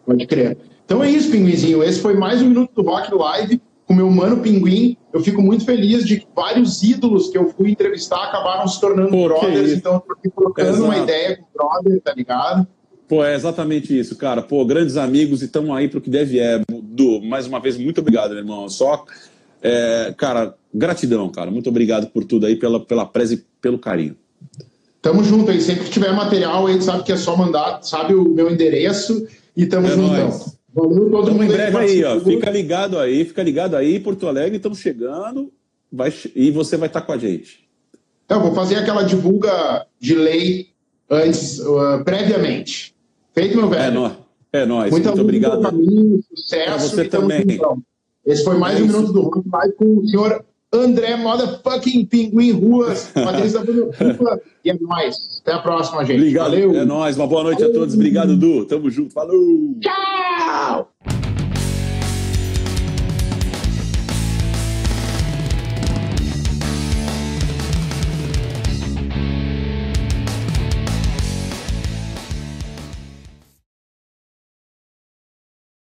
Pode crer. Então é isso, Pinguinzinho. Esse foi mais um Minuto do Rock Live com meu mano Pinguim. Eu fico muito feliz de que vários ídolos que eu fui entrevistar acabaram se tornando Pô, brothers, então eu tô aqui colocando Exato. uma ideia com brother, tá ligado? Pô, é exatamente isso, cara. Pô, grandes amigos e estamos aí pro que deve é. Du, mais uma vez, muito obrigado, meu irmão. Só, é, cara, gratidão, cara. Muito obrigado por tudo aí, pela, pela presa e pelo carinho. Tamo junto aí. Sempre que tiver material aí, sabe que é só mandar, sabe o meu endereço e tamo é juntão. Valeu todo mundo em breve aí, ó. Fica ligado aí, fica ligado aí, Porto Alegre, estamos chegando vai, e você vai estar com a gente. Então, vou fazer aquela divulga de lei antes, uh, previamente. Feito, meu velho? É nóis. É nóis. Muito, muito obrigado. Caminho, sucesso. Pra você também. Esse foi mais Isso. um Minuto do Rock Live com o senhor André Motherfucking Pinguim Ruas, Patrícia Rua, e é nóis. Até a próxima, gente. Obrigado. Valeu. É nóis. Uma boa noite Valeu. a todos. Obrigado, Du. Tamo junto. Falou. Tchau.